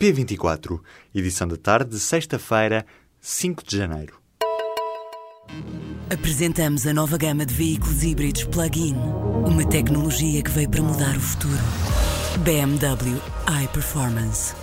P24, edição da tarde de sexta-feira, 5 de janeiro. Apresentamos a nova gama de veículos híbridos plug-in. Uma tecnologia que veio para mudar o futuro. BMW iPerformance.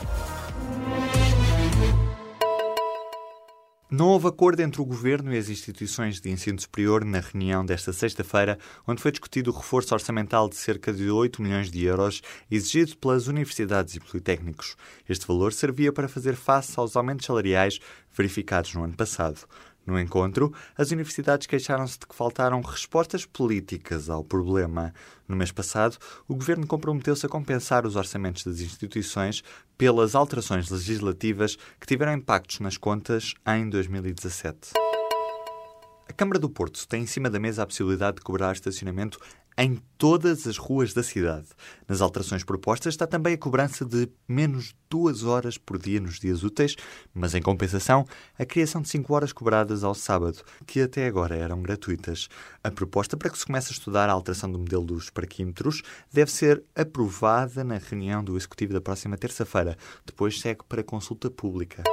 Não houve acordo entre o Governo e as instituições de ensino superior na reunião desta sexta-feira, onde foi discutido o reforço orçamental de cerca de 8 milhões de euros exigido pelas universidades e politécnicos. Este valor servia para fazer face aos aumentos salariais verificados no ano passado. No encontro, as universidades queixaram-se de que faltaram respostas políticas ao problema. No mês passado, o governo comprometeu-se a compensar os orçamentos das instituições pelas alterações legislativas que tiveram impactos nas contas em 2017. A Câmara do Porto tem em cima da mesa a possibilidade de cobrar estacionamento em todas as ruas da cidade. Nas alterações propostas está também a cobrança de menos duas horas por dia nos dias úteis, mas em compensação, a criação de cinco horas cobradas ao sábado, que até agora eram gratuitas. A proposta para que se comece a estudar a alteração do modelo dos parquímetros deve ser aprovada na reunião do Executivo da próxima terça-feira. Depois segue para consulta pública.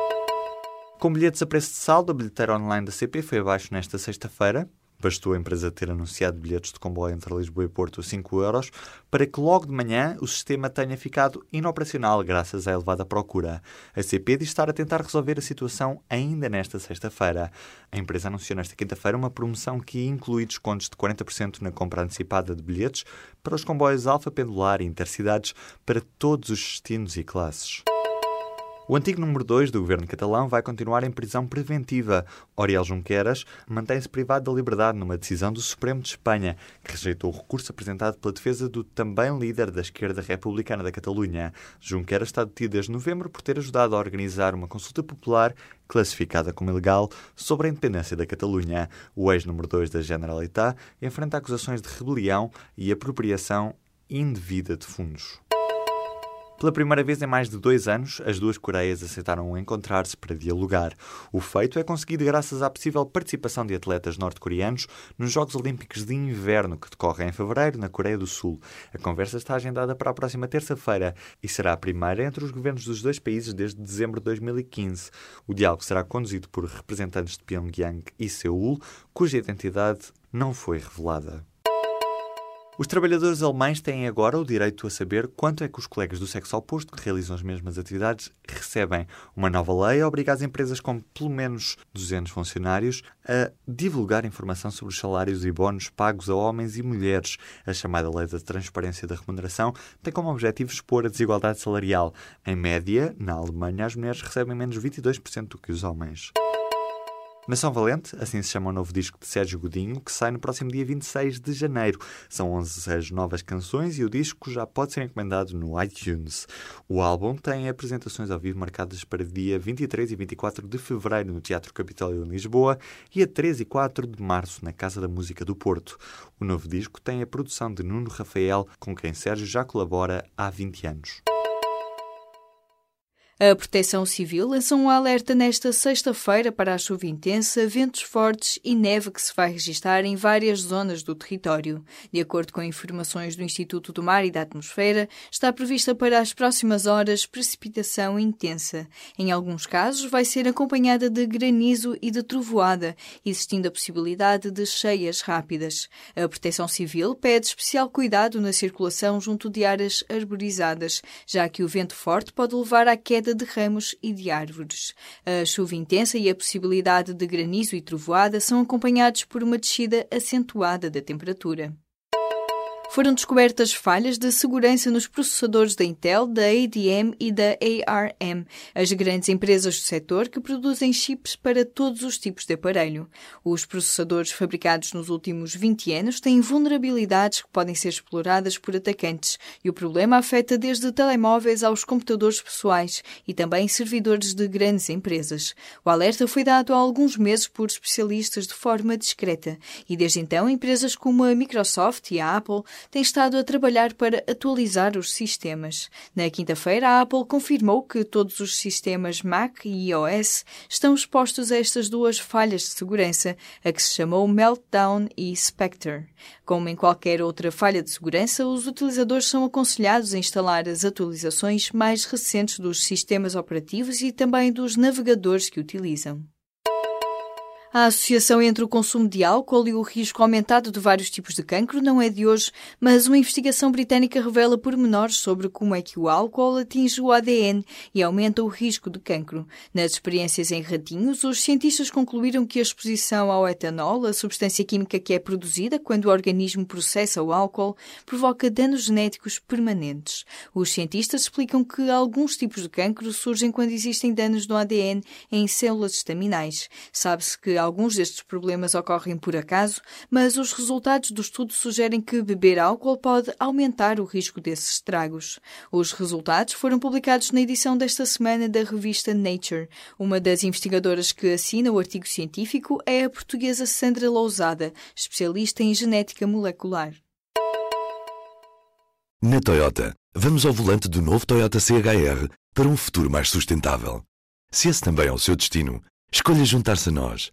Com bilhetes a preço de saldo, a bilheteira online da CP foi abaixo nesta sexta-feira. Bastou a empresa ter anunciado bilhetes de comboio entre Lisboa e Porto a 5 euros para que logo de manhã o sistema tenha ficado inoperacional graças à elevada procura. A CP diz estar a tentar resolver a situação ainda nesta sexta-feira. A empresa anunciou nesta quinta-feira uma promoção que inclui descontos de 40% na compra antecipada de bilhetes para os comboios Alfa Pendular e Intercidades para todos os destinos e classes. O antigo número 2 do governo catalão vai continuar em prisão preventiva. Oriel Junqueras mantém-se privado da liberdade numa decisão do Supremo de Espanha, que rejeitou o recurso apresentado pela defesa do também líder da esquerda republicana da Catalunha. Junqueras está detido desde novembro por ter ajudado a organizar uma consulta popular classificada como ilegal sobre a independência da Catalunha. O ex-número 2 da Generalitat enfrenta acusações de rebelião e apropriação indevida de fundos. Pela primeira vez em mais de dois anos, as duas Coreias aceitaram encontrar-se para dialogar. O feito é conseguido graças à possível participação de atletas norte-coreanos nos Jogos Olímpicos de Inverno que decorrem em fevereiro na Coreia do Sul. A conversa está agendada para a próxima terça-feira e será a primeira entre os governos dos dois países desde dezembro de 2015. O diálogo será conduzido por representantes de Pyongyang e Seul, cuja identidade não foi revelada. Os trabalhadores alemães têm agora o direito a saber quanto é que os colegas do sexo oposto que realizam as mesmas atividades recebem. Uma nova lei obriga as empresas com pelo menos 200 funcionários a divulgar informação sobre os salários e bónus pagos a homens e mulheres. A chamada Lei da Transparência da Remuneração tem como objetivo expor a desigualdade salarial. Em média, na Alemanha, as mulheres recebem menos 22% do que os homens. Nação Valente, assim se chama o novo disco de Sérgio Godinho, que sai no próximo dia 26 de janeiro. São 11 as novas canções e o disco já pode ser encomendado no iTunes. O álbum tem apresentações ao vivo marcadas para dia 23 e 24 de fevereiro no Teatro Capitólio em Lisboa e a 3 e 4 de março na Casa da Música do Porto. O novo disco tem a produção de Nuno Rafael, com quem Sérgio já colabora há 20 anos. A Proteção Civil lançou um alerta nesta sexta-feira para a chuva intensa, ventos fortes e neve que se vai registrar em várias zonas do território. De acordo com informações do Instituto do Mar e da Atmosfera, está prevista para as próximas horas precipitação intensa. Em alguns casos, vai ser acompanhada de granizo e de trovoada, existindo a possibilidade de cheias rápidas. A Proteção Civil pede especial cuidado na circulação junto de áreas arborizadas, já que o vento forte pode levar à queda queda de ramos e de árvores. A chuva intensa e a possibilidade de granizo e trovoada são acompanhados por uma descida acentuada da temperatura. Foram descobertas falhas de segurança nos processadores da Intel, da ADM e da ARM, as grandes empresas do setor que produzem chips para todos os tipos de aparelho. Os processadores fabricados nos últimos 20 anos têm vulnerabilidades que podem ser exploradas por atacantes e o problema afeta desde telemóveis aos computadores pessoais e também servidores de grandes empresas. O alerta foi dado há alguns meses por especialistas de forma discreta e desde então empresas como a Microsoft e a Apple tem estado a trabalhar para atualizar os sistemas. Na quinta-feira, a Apple confirmou que todos os sistemas Mac e iOS estão expostos a estas duas falhas de segurança, a que se chamou Meltdown e Spectre. Como em qualquer outra falha de segurança, os utilizadores são aconselhados a instalar as atualizações mais recentes dos sistemas operativos e também dos navegadores que utilizam. A associação entre o consumo de álcool e o risco aumentado de vários tipos de cancro não é de hoje, mas uma investigação britânica revela pormenores sobre como é que o álcool atinge o ADN e aumenta o risco de cancro. Nas experiências em ratinhos, os cientistas concluíram que a exposição ao etanol, a substância química que é produzida quando o organismo processa o álcool, provoca danos genéticos permanentes. Os cientistas explicam que alguns tipos de cancro surgem quando existem danos no ADN em células estaminais. Sabe-se que alguns destes problemas ocorrem por acaso, mas os resultados do estudo sugerem que beber álcool pode aumentar o risco desses estragos. Os resultados foram publicados na edição desta semana da revista Nature. Uma das investigadoras que assina o artigo científico é a portuguesa Sandra Lousada, especialista em genética molecular. Na Toyota, vamos ao volante do novo Toyota CHR para um futuro mais sustentável. Se esse também é o seu destino, escolha juntar-se a nós.